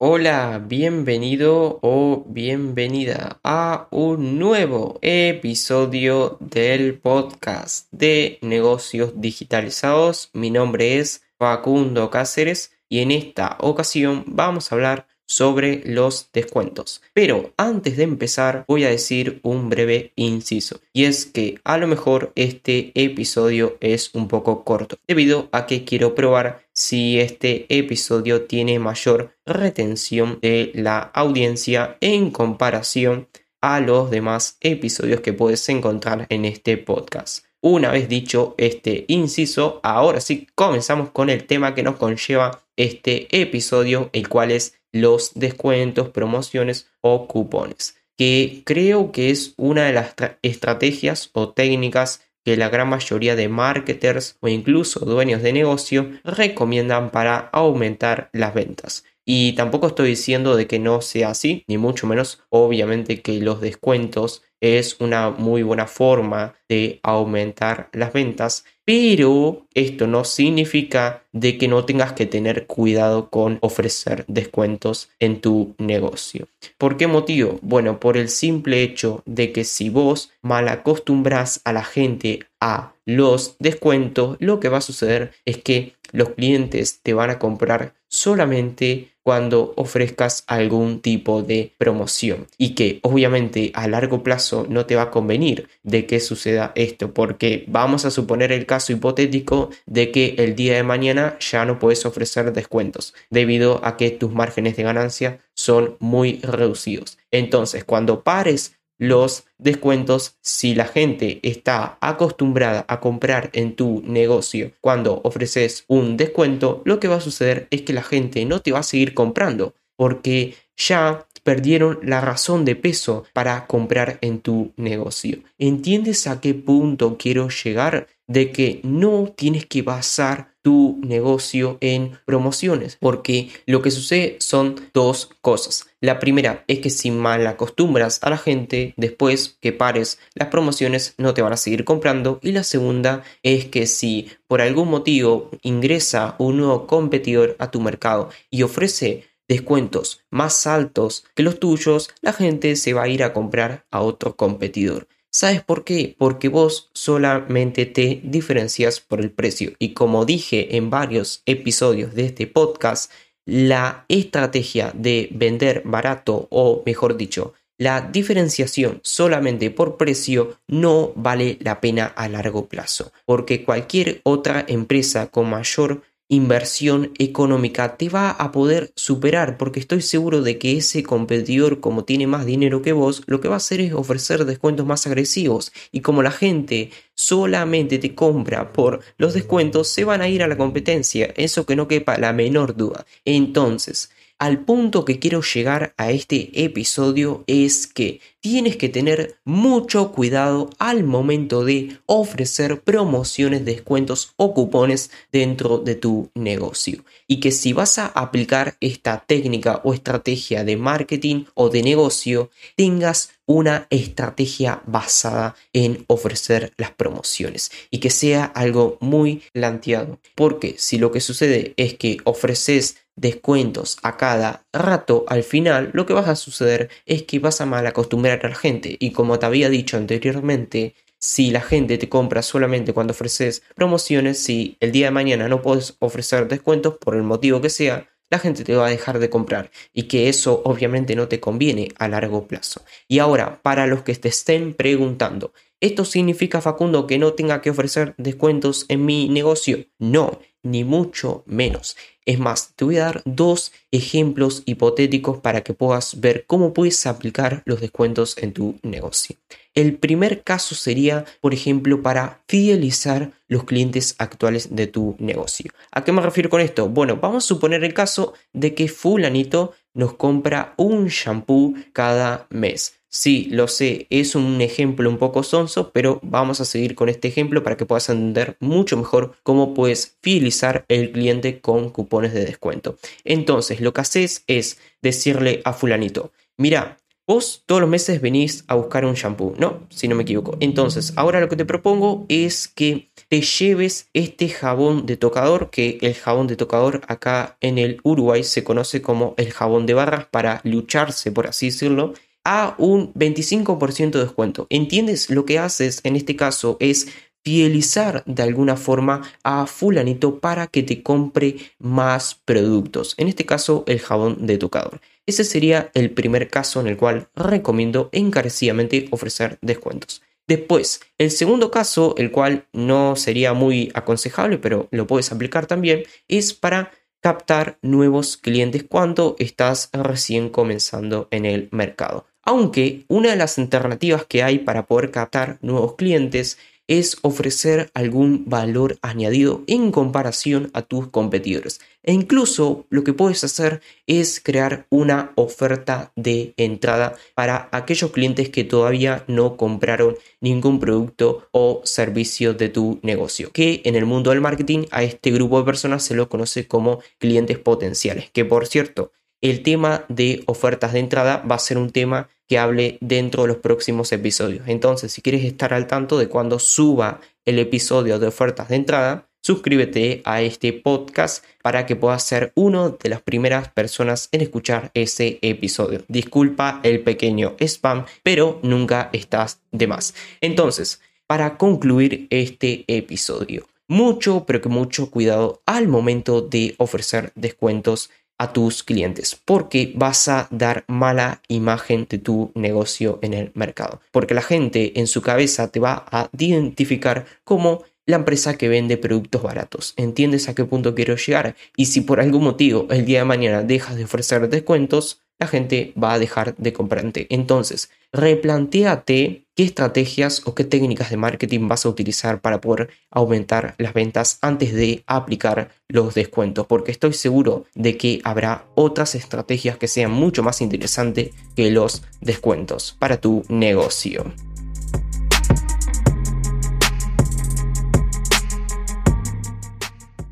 Hola, bienvenido o bienvenida a un nuevo episodio del podcast de negocios digitalizados. Mi nombre es Facundo Cáceres y en esta ocasión vamos a hablar sobre los descuentos. Pero antes de empezar voy a decir un breve inciso y es que a lo mejor este episodio es un poco corto debido a que quiero probar si este episodio tiene mayor retención de la audiencia en comparación a los demás episodios que puedes encontrar en este podcast. Una vez dicho este inciso, ahora sí comenzamos con el tema que nos conlleva este episodio, el cual es los descuentos, promociones o cupones, que creo que es una de las estrategias o técnicas que la gran mayoría de marketers o incluso dueños de negocio recomiendan para aumentar las ventas. Y tampoco estoy diciendo de que no sea así, ni mucho menos obviamente que los descuentos es una muy buena forma de aumentar las ventas, pero esto no significa de que no tengas que tener cuidado con ofrecer descuentos en tu negocio. ¿Por qué motivo? Bueno, por el simple hecho de que si vos mal acostumbras a la gente a los descuentos, lo que va a suceder es que los clientes te van a comprar solamente cuando ofrezcas algún tipo de promoción y que obviamente a largo plazo no te va a convenir de que suceda esto porque vamos a suponer el caso hipotético de que el día de mañana ya no puedes ofrecer descuentos debido a que tus márgenes de ganancia son muy reducidos. Entonces, cuando pares los descuentos si la gente está acostumbrada a comprar en tu negocio cuando ofreces un descuento, lo que va a suceder es que la gente no te va a seguir comprando porque ya perdieron la razón de peso para comprar en tu negocio. ¿Entiendes a qué punto quiero llegar? De que no tienes que basar tu negocio en promociones, porque lo que sucede son dos cosas. La primera es que si mal acostumbras a la gente, después que pares las promociones no te van a seguir comprando. Y la segunda es que si por algún motivo ingresa un nuevo competidor a tu mercado y ofrece descuentos más altos que los tuyos, la gente se va a ir a comprar a otro competidor. ¿Sabes por qué? Porque vos solamente te diferencias por el precio. Y como dije en varios episodios de este podcast, la estrategia de vender barato o mejor dicho, la diferenciación solamente por precio no vale la pena a largo plazo, porque cualquier otra empresa con mayor inversión económica te va a poder superar porque estoy seguro de que ese competidor como tiene más dinero que vos lo que va a hacer es ofrecer descuentos más agresivos. Y como la gente solamente te compra por los descuentos se van a ir a la competencia. Eso que no quepa la menor duda. Entonces al punto que quiero llegar a este episodio es que tienes que tener mucho cuidado al momento de ofrecer promociones, descuentos o cupones dentro de tu negocio. Y que si vas a aplicar esta técnica o estrategia de marketing o de negocio, tengas una estrategia basada en ofrecer las promociones y que sea algo muy planteado. Porque si lo que sucede es que ofreces descuentos a cada rato, al final lo que vas a suceder es que vas a mal acostumbrar a la gente. Y como te había dicho anteriormente, si la gente te compra solamente cuando ofreces promociones, si el día de mañana no puedes ofrecer descuentos por el motivo que sea, la gente te va a dejar de comprar y que eso obviamente no te conviene a largo plazo. Y ahora, para los que te estén preguntando, ¿esto significa Facundo que no tenga que ofrecer descuentos en mi negocio? No, ni mucho menos. Es más, te voy a dar dos ejemplos hipotéticos para que puedas ver cómo puedes aplicar los descuentos en tu negocio. El primer caso sería, por ejemplo, para fidelizar los clientes actuales de tu negocio. ¿A qué me refiero con esto? Bueno, vamos a suponer el caso de que fulanito nos compra un shampoo cada mes. Sí, lo sé, es un ejemplo un poco sonso, pero vamos a seguir con este ejemplo para que puedas entender mucho mejor cómo puedes fidelizar el cliente con cupones de descuento. Entonces, lo que haces es decirle a fulanito, mira, Vos todos los meses venís a buscar un shampoo, ¿no? Si no me equivoco. Entonces, ahora lo que te propongo es que te lleves este jabón de tocador, que el jabón de tocador acá en el Uruguay se conoce como el jabón de barras para lucharse, por así decirlo, a un 25% de descuento. ¿Entiendes? Lo que haces en este caso es fidelizar de alguna forma a fulanito para que te compre más productos. En este caso, el jabón de tocador. Ese sería el primer caso en el cual recomiendo encarecidamente ofrecer descuentos. Después, el segundo caso, el cual no sería muy aconsejable, pero lo puedes aplicar también, es para captar nuevos clientes cuando estás recién comenzando en el mercado. Aunque una de las alternativas que hay para poder captar nuevos clientes es ofrecer algún valor añadido en comparación a tus competidores. E incluso lo que puedes hacer es crear una oferta de entrada para aquellos clientes que todavía no compraron ningún producto o servicio de tu negocio. Que en el mundo del marketing a este grupo de personas se lo conoce como clientes potenciales. Que por cierto, el tema de ofertas de entrada va a ser un tema que hable dentro de los próximos episodios. Entonces, si quieres estar al tanto de cuando suba el episodio de ofertas de entrada, suscríbete a este podcast para que puedas ser una de las primeras personas en escuchar ese episodio. Disculpa el pequeño spam, pero nunca estás de más. Entonces, para concluir este episodio, mucho, pero que mucho cuidado al momento de ofrecer descuentos a tus clientes porque vas a dar mala imagen de tu negocio en el mercado. Porque la gente en su cabeza te va a identificar como la empresa que vende productos baratos. ¿Entiendes a qué punto quiero llegar? Y si por algún motivo el día de mañana dejas de ofrecer descuentos, la gente va a dejar de comprarte. Entonces, replanteate qué estrategias o qué técnicas de marketing vas a utilizar para poder aumentar las ventas antes de aplicar los descuentos, porque estoy seguro de que habrá otras estrategias que sean mucho más interesantes que los descuentos para tu negocio.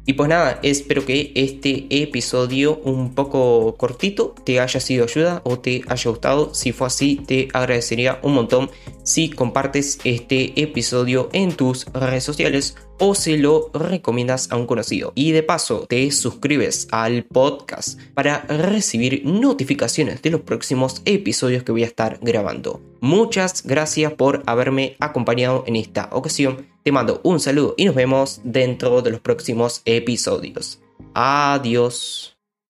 Y pues nada, espero que este episodio un poco cortito te haya sido ayuda o te haya gustado. Si fue así, te agradecería un montón si compartes este episodio en tus redes sociales o se lo recomiendas a un conocido. Y de paso, te suscribes al podcast para recibir notificaciones de los próximos episodios que voy a estar grabando. Muchas gracias por haberme acompañado en esta ocasión. Te mando un saludo y nos vemos dentro de los próximos episodios. Adiós.